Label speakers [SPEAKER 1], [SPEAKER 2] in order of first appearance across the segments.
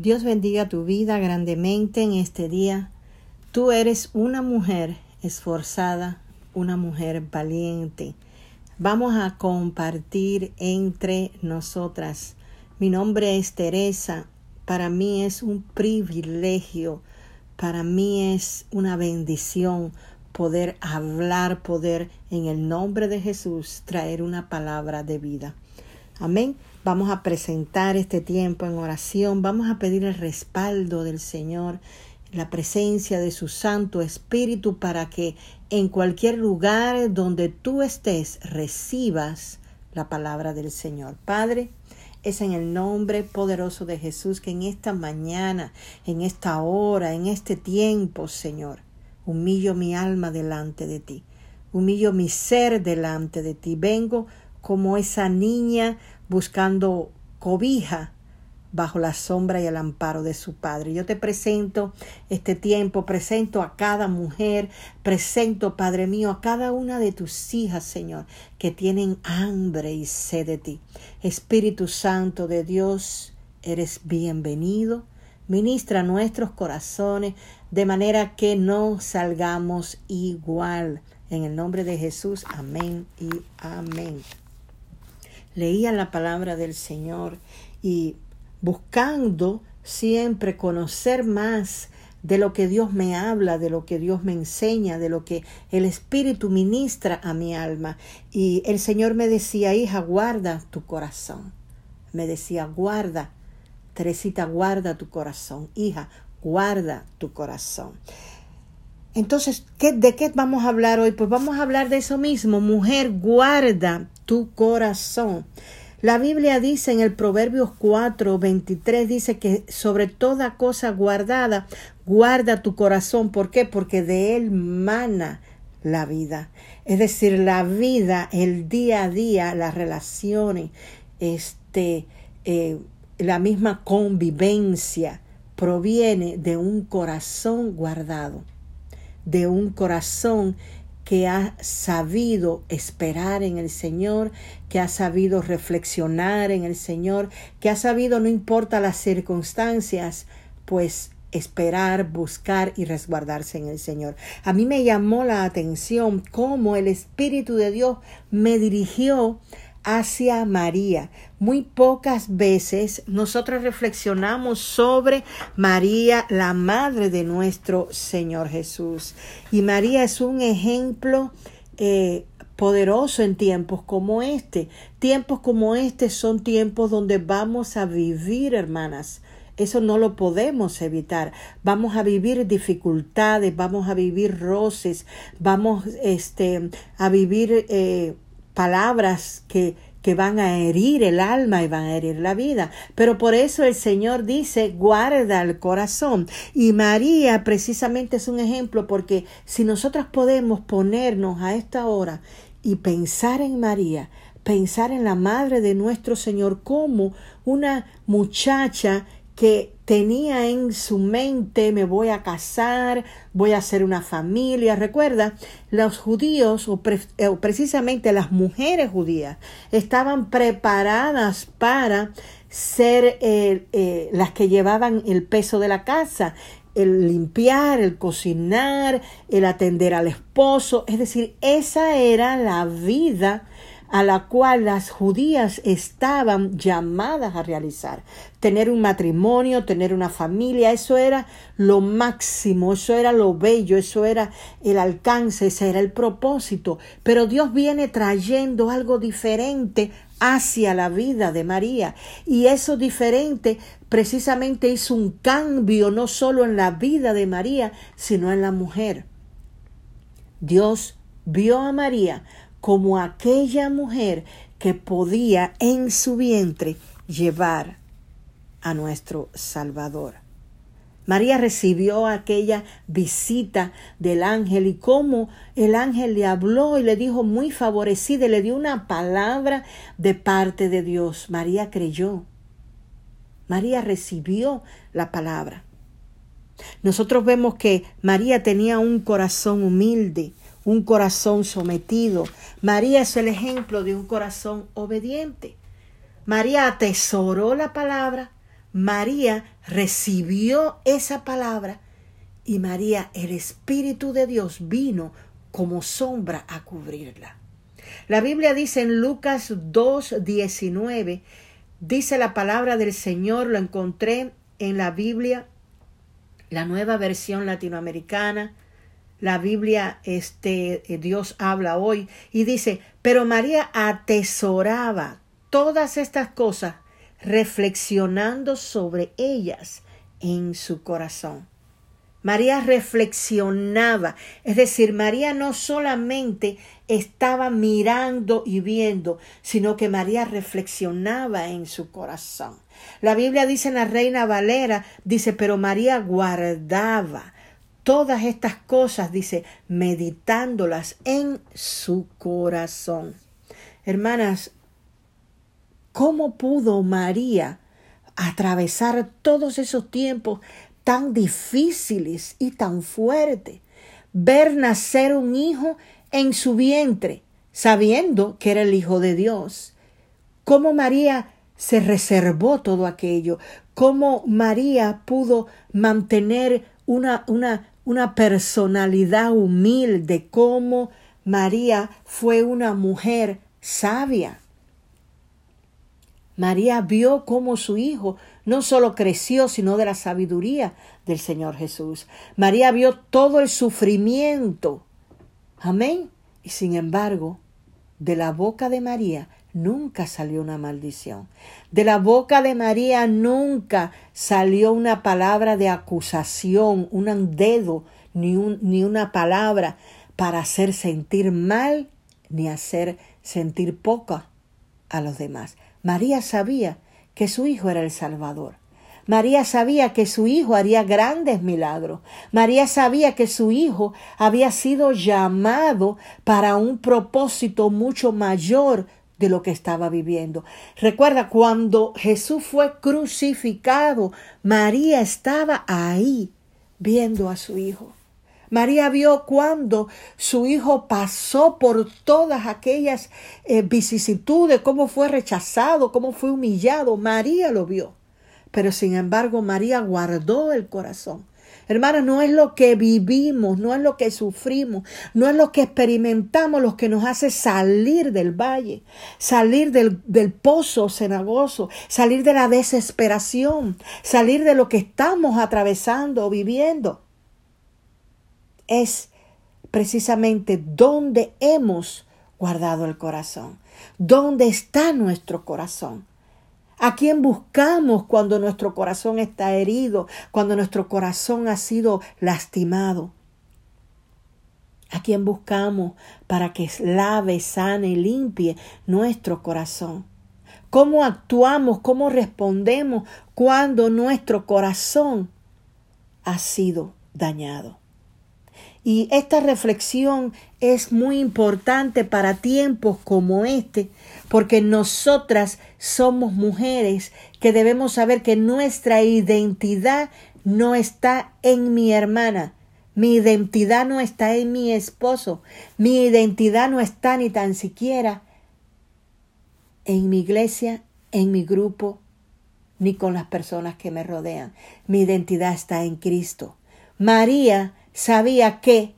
[SPEAKER 1] Dios bendiga tu vida grandemente en este día. Tú eres una mujer esforzada, una mujer valiente. Vamos a compartir entre nosotras. Mi nombre es Teresa. Para mí es un privilegio, para mí es una bendición poder hablar, poder en el nombre de Jesús traer una palabra de vida. Amén. Vamos a presentar este tiempo en oración, vamos a pedir el respaldo del Señor, la presencia de su Santo Espíritu para que en cualquier lugar donde tú estés recibas la palabra del Señor. Padre, es en el nombre poderoso de Jesús que en esta mañana, en esta hora, en este tiempo, Señor, humillo mi alma delante de ti, humillo mi ser delante de ti. Vengo como esa niña buscando cobija bajo la sombra y el amparo de su Padre. Yo te presento este tiempo, presento a cada mujer, presento, Padre mío, a cada una de tus hijas, Señor, que tienen hambre y sed de ti. Espíritu Santo de Dios, eres bienvenido. Ministra nuestros corazones de manera que no salgamos igual. En el nombre de Jesús, amén y amén leía la palabra del Señor y buscando siempre conocer más de lo que Dios me habla, de lo que Dios me enseña, de lo que el Espíritu ministra a mi alma. Y el Señor me decía, hija, guarda tu corazón. Me decía, guarda, Teresita, guarda tu corazón. Hija, guarda tu corazón. Entonces, ¿qué, ¿de qué vamos a hablar hoy? Pues vamos a hablar de eso mismo. Mujer, guarda tu corazón. La Biblia dice en el Proverbios 4, 23, dice que sobre toda cosa guardada, guarda tu corazón. ¿Por qué? Porque de él mana la vida. Es decir, la vida, el día a día, las relaciones, este, eh, la misma convivencia proviene de un corazón guardado de un corazón que ha sabido esperar en el Señor, que ha sabido reflexionar en el Señor, que ha sabido, no importa las circunstancias, pues esperar, buscar y resguardarse en el Señor. A mí me llamó la atención cómo el Espíritu de Dios me dirigió hacia María. Muy pocas veces nosotros reflexionamos sobre María, la madre de nuestro Señor Jesús. Y María es un ejemplo eh, poderoso en tiempos como este. Tiempos como este son tiempos donde vamos a vivir, hermanas. Eso no lo podemos evitar. Vamos a vivir dificultades, vamos a vivir roces, vamos este, a vivir eh, palabras que, que van a herir el alma y van a herir la vida. Pero por eso el Señor dice, guarda el corazón. Y María precisamente es un ejemplo porque si nosotros podemos ponernos a esta hora y pensar en María, pensar en la madre de nuestro Señor como una muchacha que tenía en su mente me voy a casar, voy a hacer una familia. Recuerda, los judíos o, precisamente las mujeres judías estaban preparadas para ser eh, eh, las que llevaban el peso de la casa, el limpiar, el cocinar, el atender al esposo. Es decir, esa era la vida a la cual las judías estaban llamadas a realizar. Tener un matrimonio, tener una familia, eso era lo máximo, eso era lo bello, eso era el alcance, ese era el propósito. Pero Dios viene trayendo algo diferente hacia la vida de María. Y eso diferente precisamente hizo un cambio no solo en la vida de María, sino en la mujer. Dios vio a María como aquella mujer que podía en su vientre llevar a nuestro Salvador. María recibió aquella visita del ángel y cómo el ángel le habló y le dijo muy favorecida, y le dio una palabra de parte de Dios. María creyó. María recibió la palabra. Nosotros vemos que María tenía un corazón humilde, un corazón sometido. María es el ejemplo de un corazón obediente. María atesoró la palabra, María recibió esa palabra y María, el Espíritu de Dios, vino como sombra a cubrirla. La Biblia dice en Lucas 2, 19, dice la palabra del Señor, lo encontré en la Biblia, la nueva versión latinoamericana, la Biblia, este, eh, Dios habla hoy, y dice, pero María atesoraba todas estas cosas, reflexionando sobre ellas en su corazón. María reflexionaba, es decir, María no solamente estaba mirando y viendo, sino que María reflexionaba en su corazón. La Biblia dice en la Reina Valera, dice, pero María guardaba todas estas cosas, dice, meditándolas en su corazón. Hermanas, ¿cómo pudo María atravesar todos esos tiempos tan difíciles y tan fuertes? Ver nacer un hijo en su vientre, sabiendo que era el Hijo de Dios. ¿Cómo María se reservó todo aquello? ¿Cómo María pudo mantener una, una, una personalidad humilde, cómo María fue una mujer sabia. María vio cómo su hijo no solo creció, sino de la sabiduría del Señor Jesús. María vio todo el sufrimiento. Amén. Y sin embargo, de la boca de María nunca salió una maldición. De la boca de María nunca salió una palabra de acusación, un dedo, ni, un, ni una palabra para hacer sentir mal ni hacer sentir poca a los demás. María sabía que su hijo era el Salvador. María sabía que su hijo haría grandes milagros. María sabía que su hijo había sido llamado para un propósito mucho mayor de lo que estaba viviendo. Recuerda, cuando Jesús fue crucificado, María estaba ahí viendo a su hijo. María vio cuando su hijo pasó por todas aquellas eh, vicisitudes, cómo fue rechazado, cómo fue humillado. María lo vio. Pero sin embargo, María guardó el corazón Hermanas, no es lo que vivimos, no es lo que sufrimos, no es lo que experimentamos lo que nos hace salir del valle, salir del, del pozo cenagoso, salir de la desesperación, salir de lo que estamos atravesando o viviendo. Es precisamente donde hemos guardado el corazón, dónde está nuestro corazón. ¿A quién buscamos cuando nuestro corazón está herido, cuando nuestro corazón ha sido lastimado? ¿A quién buscamos para que lave, sane limpie nuestro corazón? ¿Cómo actuamos, cómo respondemos cuando nuestro corazón ha sido dañado? Y esta reflexión es muy importante para tiempos como este, porque nosotras somos mujeres que debemos saber que nuestra identidad no está en mi hermana, mi identidad no está en mi esposo, mi identidad no está ni tan siquiera en mi iglesia, en mi grupo, ni con las personas que me rodean. Mi identidad está en Cristo. María sabía que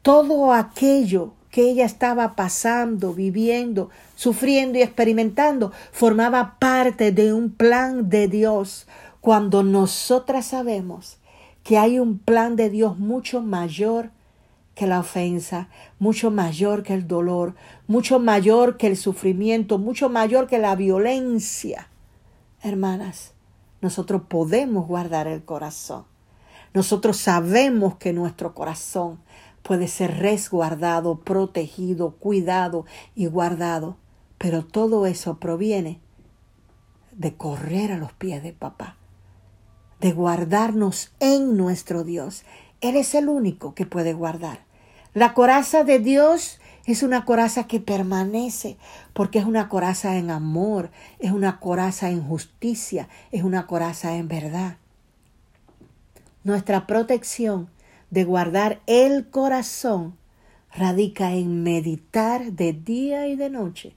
[SPEAKER 1] todo aquello que ella estaba pasando, viviendo, sufriendo y experimentando, formaba parte de un plan de Dios. Cuando nosotras sabemos que hay un plan de Dios mucho mayor que la ofensa, mucho mayor que el dolor, mucho mayor que el sufrimiento, mucho mayor que la violencia. Hermanas, nosotros podemos guardar el corazón. Nosotros sabemos que nuestro corazón puede ser resguardado, protegido, cuidado y guardado, pero todo eso proviene de correr a los pies de papá, de guardarnos en nuestro Dios. Él es el único que puede guardar. La coraza de Dios es una coraza que permanece, porque es una coraza en amor, es una coraza en justicia, es una coraza en verdad. Nuestra protección de guardar el corazón radica en meditar de día y de noche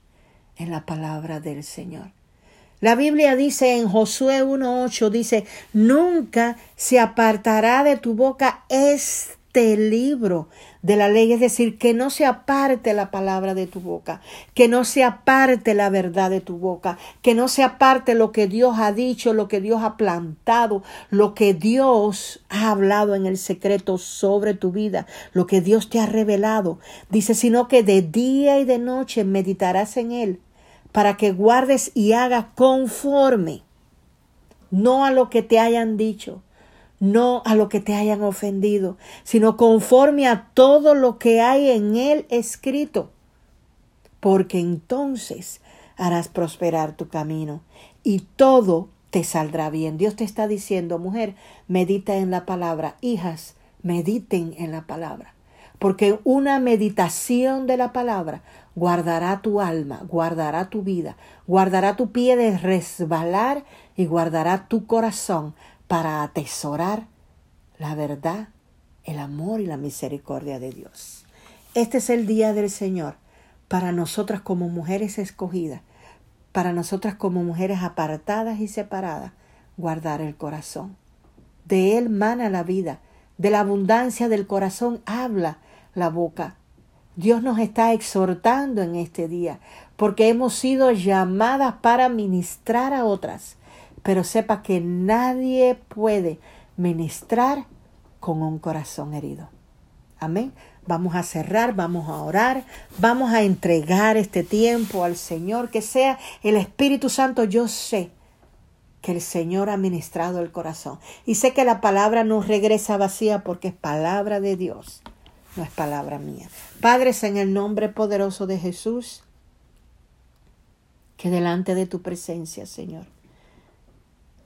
[SPEAKER 1] en la palabra del Señor. La Biblia dice en Josué 1.8, dice, nunca se apartará de tu boca este libro de la ley, es decir, que no se aparte la palabra de tu boca, que no se aparte la verdad de tu boca, que no se aparte lo que Dios ha dicho, lo que Dios ha plantado, lo que Dios ha hablado en el secreto sobre tu vida, lo que Dios te ha revelado. Dice, sino que de día y de noche meditarás en él para que guardes y hagas conforme, no a lo que te hayan dicho, no a lo que te hayan ofendido, sino conforme a todo lo que hay en él escrito, porque entonces harás prosperar tu camino y todo te saldrá bien. Dios te está diciendo, mujer, medita en la palabra, hijas, mediten en la palabra, porque una meditación de la palabra guardará tu alma, guardará tu vida, guardará tu pie de resbalar y guardará tu corazón para atesorar la verdad, el amor y la misericordia de Dios. Este es el día del Señor para nosotras como mujeres escogidas, para nosotras como mujeres apartadas y separadas, guardar el corazón. De él mana la vida, de la abundancia del corazón habla la boca. Dios nos está exhortando en este día, porque hemos sido llamadas para ministrar a otras. Pero sepa que nadie puede ministrar con un corazón herido. Amén. Vamos a cerrar, vamos a orar, vamos a entregar este tiempo al Señor, que sea el Espíritu Santo. Yo sé que el Señor ha ministrado el corazón y sé que la palabra no regresa vacía porque es palabra de Dios no es palabra mía. Padres, en el nombre poderoso de Jesús, que delante de tu presencia, Señor,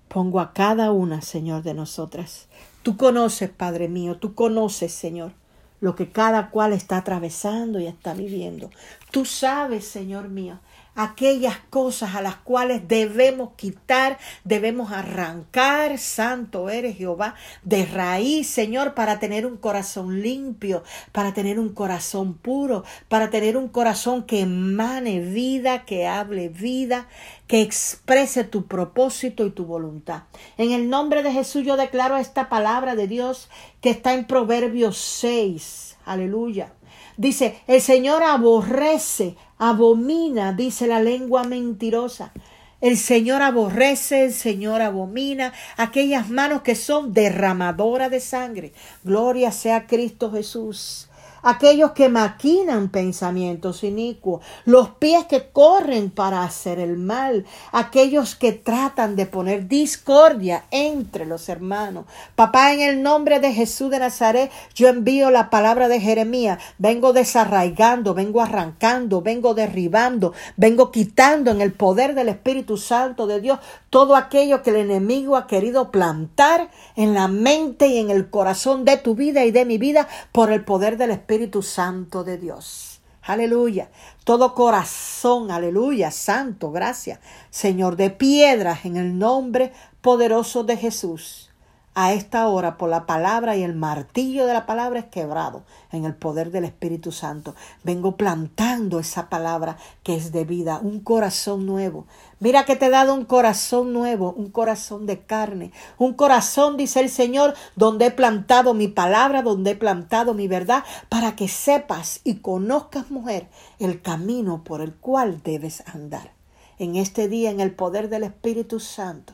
[SPEAKER 1] pongo a cada una, Señor, de nosotras. Tú conoces, Padre mío, tú conoces, Señor, lo que cada cual está atravesando y está viviendo. Tú sabes, Señor mío, aquellas cosas a las cuales debemos quitar, debemos arrancar, santo eres Jehová, de raíz, Señor, para tener un corazón limpio, para tener un corazón puro, para tener un corazón que emane vida, que hable vida, que exprese tu propósito y tu voluntad. En el nombre de Jesús yo declaro esta palabra de Dios que está en Proverbios 6. Aleluya. Dice, el Señor aborrece abomina, dice la lengua mentirosa. El Señor aborrece, el Señor abomina aquellas manos que son derramadoras de sangre. Gloria sea Cristo Jesús aquellos que maquinan pensamientos inicuos, los pies que corren para hacer el mal, aquellos que tratan de poner discordia entre los hermanos. Papá, en el nombre de Jesús de Nazaret, yo envío la palabra de Jeremías, vengo desarraigando, vengo arrancando, vengo derribando, vengo quitando en el poder del Espíritu Santo de Dios todo aquello que el enemigo ha querido plantar en la mente y en el corazón de tu vida y de mi vida por el poder del Espíritu Espíritu Santo de Dios. Aleluya. Todo corazón, aleluya, santo, gracias. Señor, de piedras en el nombre poderoso de Jesús a esta hora por la palabra y el martillo de la palabra es quebrado en el poder del Espíritu Santo. Vengo plantando esa palabra que es de vida, un corazón nuevo. Mira que te he dado un corazón nuevo, un corazón de carne, un corazón, dice el Señor, donde he plantado mi palabra, donde he plantado mi verdad, para que sepas y conozcas, mujer, el camino por el cual debes andar. En este día, en el poder del Espíritu Santo,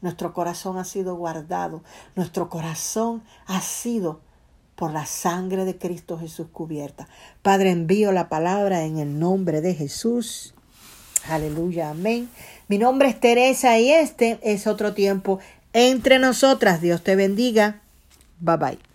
[SPEAKER 1] nuestro corazón ha sido guardado. Nuestro corazón ha sido por la sangre de Cristo Jesús cubierta. Padre, envío la palabra en el nombre de Jesús. Aleluya, amén. Mi nombre es Teresa y este es otro tiempo entre nosotras. Dios te bendiga. Bye bye.